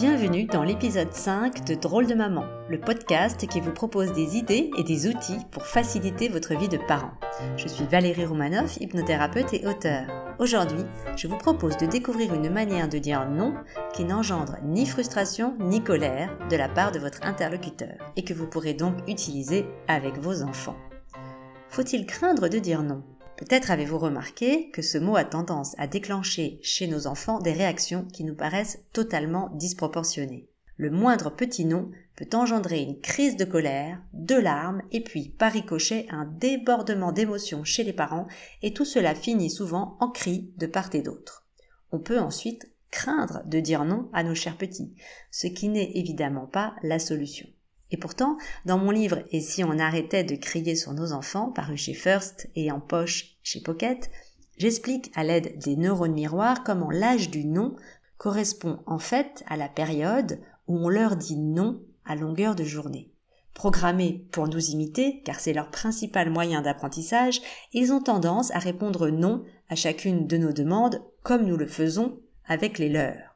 Bienvenue dans l'épisode 5 de Drôle de maman, le podcast qui vous propose des idées et des outils pour faciliter votre vie de parent. Je suis Valérie Roumanoff, hypnothérapeute et auteur. Aujourd'hui, je vous propose de découvrir une manière de dire non qui n'engendre ni frustration ni colère de la part de votre interlocuteur et que vous pourrez donc utiliser avec vos enfants. Faut-il craindre de dire non? Peut-être avez-vous remarqué que ce mot a tendance à déclencher chez nos enfants des réactions qui nous paraissent totalement disproportionnées. Le moindre petit non peut engendrer une crise de colère, de larmes et puis, par ricochet, un débordement d'émotions chez les parents et tout cela finit souvent en cris de part et d'autre. On peut ensuite craindre de dire non à nos chers petits, ce qui n'est évidemment pas la solution. Et pourtant, dans mon livre Et si on arrêtait de crier sur nos enfants, paru chez First et en poche chez Pocket, j'explique à l'aide des neurones miroirs comment l'âge du non correspond en fait à la période où on leur dit non à longueur de journée. Programmés pour nous imiter, car c'est leur principal moyen d'apprentissage, ils ont tendance à répondre non à chacune de nos demandes comme nous le faisons avec les leurs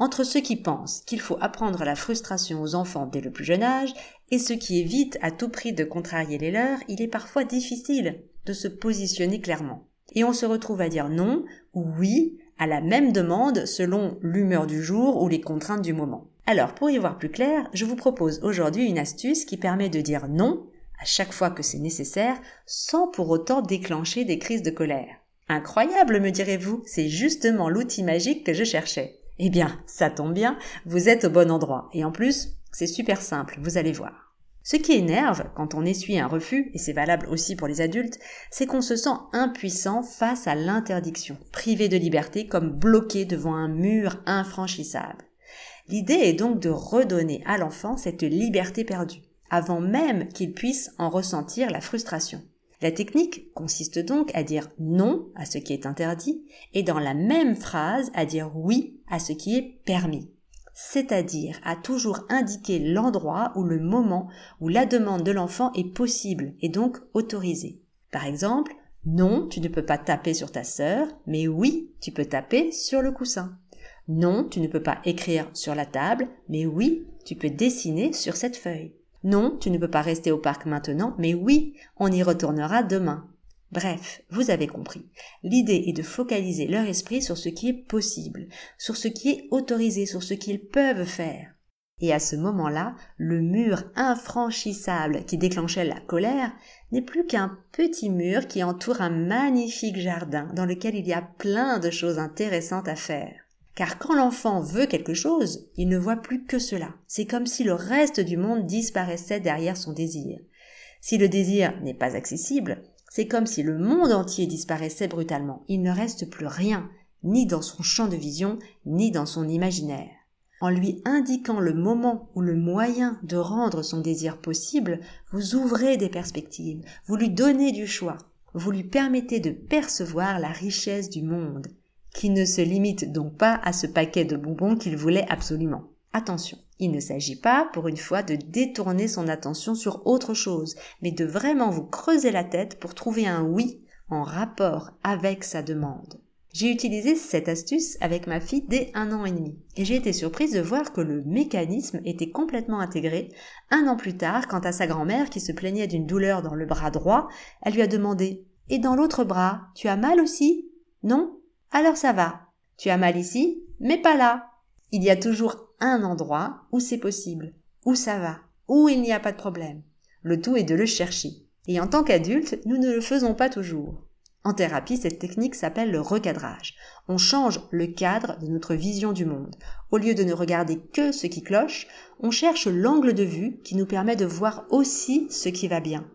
entre ceux qui pensent qu'il faut apprendre la frustration aux enfants dès le plus jeune âge et ceux qui évitent à tout prix de contrarier les leurs, il est parfois difficile de se positionner clairement. Et on se retrouve à dire non ou oui à la même demande selon l'humeur du jour ou les contraintes du moment. Alors, pour y voir plus clair, je vous propose aujourd'hui une astuce qui permet de dire non à chaque fois que c'est nécessaire sans pour autant déclencher des crises de colère. Incroyable, me direz-vous, c'est justement l'outil magique que je cherchais. Eh bien, ça tombe bien, vous êtes au bon endroit. Et en plus, c'est super simple, vous allez voir. Ce qui énerve quand on essuie un refus, et c'est valable aussi pour les adultes, c'est qu'on se sent impuissant face à l'interdiction, privé de liberté comme bloqué devant un mur infranchissable. L'idée est donc de redonner à l'enfant cette liberté perdue, avant même qu'il puisse en ressentir la frustration. La technique consiste donc à dire non à ce qui est interdit et dans la même phrase à dire oui à ce qui est permis. C'est-à-dire à toujours indiquer l'endroit ou le moment où la demande de l'enfant est possible et donc autorisée. Par exemple, non, tu ne peux pas taper sur ta sœur, mais oui, tu peux taper sur le coussin. Non, tu ne peux pas écrire sur la table, mais oui, tu peux dessiner sur cette feuille. Non, tu ne peux pas rester au parc maintenant, mais oui, on y retournera demain. Bref, vous avez compris. L'idée est de focaliser leur esprit sur ce qui est possible, sur ce qui est autorisé, sur ce qu'ils peuvent faire. Et à ce moment-là, le mur infranchissable qui déclenchait la colère n'est plus qu'un petit mur qui entoure un magnifique jardin dans lequel il y a plein de choses intéressantes à faire. Car quand l'enfant veut quelque chose, il ne voit plus que cela. C'est comme si le reste du monde disparaissait derrière son désir. Si le désir n'est pas accessible, c'est comme si le monde entier disparaissait brutalement. Il ne reste plus rien, ni dans son champ de vision, ni dans son imaginaire. En lui indiquant le moment ou le moyen de rendre son désir possible, vous ouvrez des perspectives, vous lui donnez du choix, vous lui permettez de percevoir la richesse du monde qui ne se limite donc pas à ce paquet de bonbons qu'il voulait absolument. Attention, il ne s'agit pas, pour une fois, de détourner son attention sur autre chose, mais de vraiment vous creuser la tête pour trouver un oui en rapport avec sa demande. J'ai utilisé cette astuce avec ma fille dès un an et demi, et j'ai été surprise de voir que le mécanisme était complètement intégré. Un an plus tard, quant à sa grand-mère qui se plaignait d'une douleur dans le bras droit, elle lui a demandé Et dans l'autre bras, tu as mal aussi? Non? Alors ça va. Tu as mal ici, mais pas là. Il y a toujours un endroit où c'est possible, où ça va, où il n'y a pas de problème. Le tout est de le chercher. Et en tant qu'adulte, nous ne le faisons pas toujours. En thérapie, cette technique s'appelle le recadrage. On change le cadre de notre vision du monde. Au lieu de ne regarder que ce qui cloche, on cherche l'angle de vue qui nous permet de voir aussi ce qui va bien.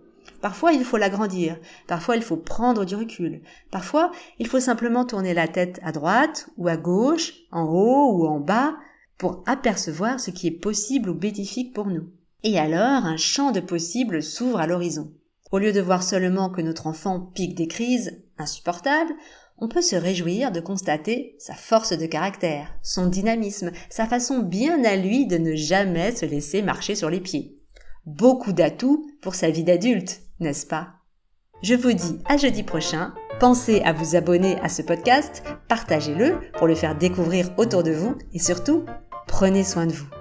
Parfois, il faut l'agrandir. Parfois, il faut prendre du recul. Parfois, il faut simplement tourner la tête à droite ou à gauche, en haut ou en bas, pour apercevoir ce qui est possible ou bénéfique pour nous. Et alors, un champ de possibles s'ouvre à l'horizon. Au lieu de voir seulement que notre enfant pique des crises insupportables, on peut se réjouir de constater sa force de caractère, son dynamisme, sa façon bien à lui de ne jamais se laisser marcher sur les pieds. Beaucoup d'atouts pour sa vie d'adulte n'est-ce pas? Je vous dis à jeudi prochain. Pensez à vous abonner à ce podcast, partagez-le pour le faire découvrir autour de vous et surtout, Prenez soin de vous.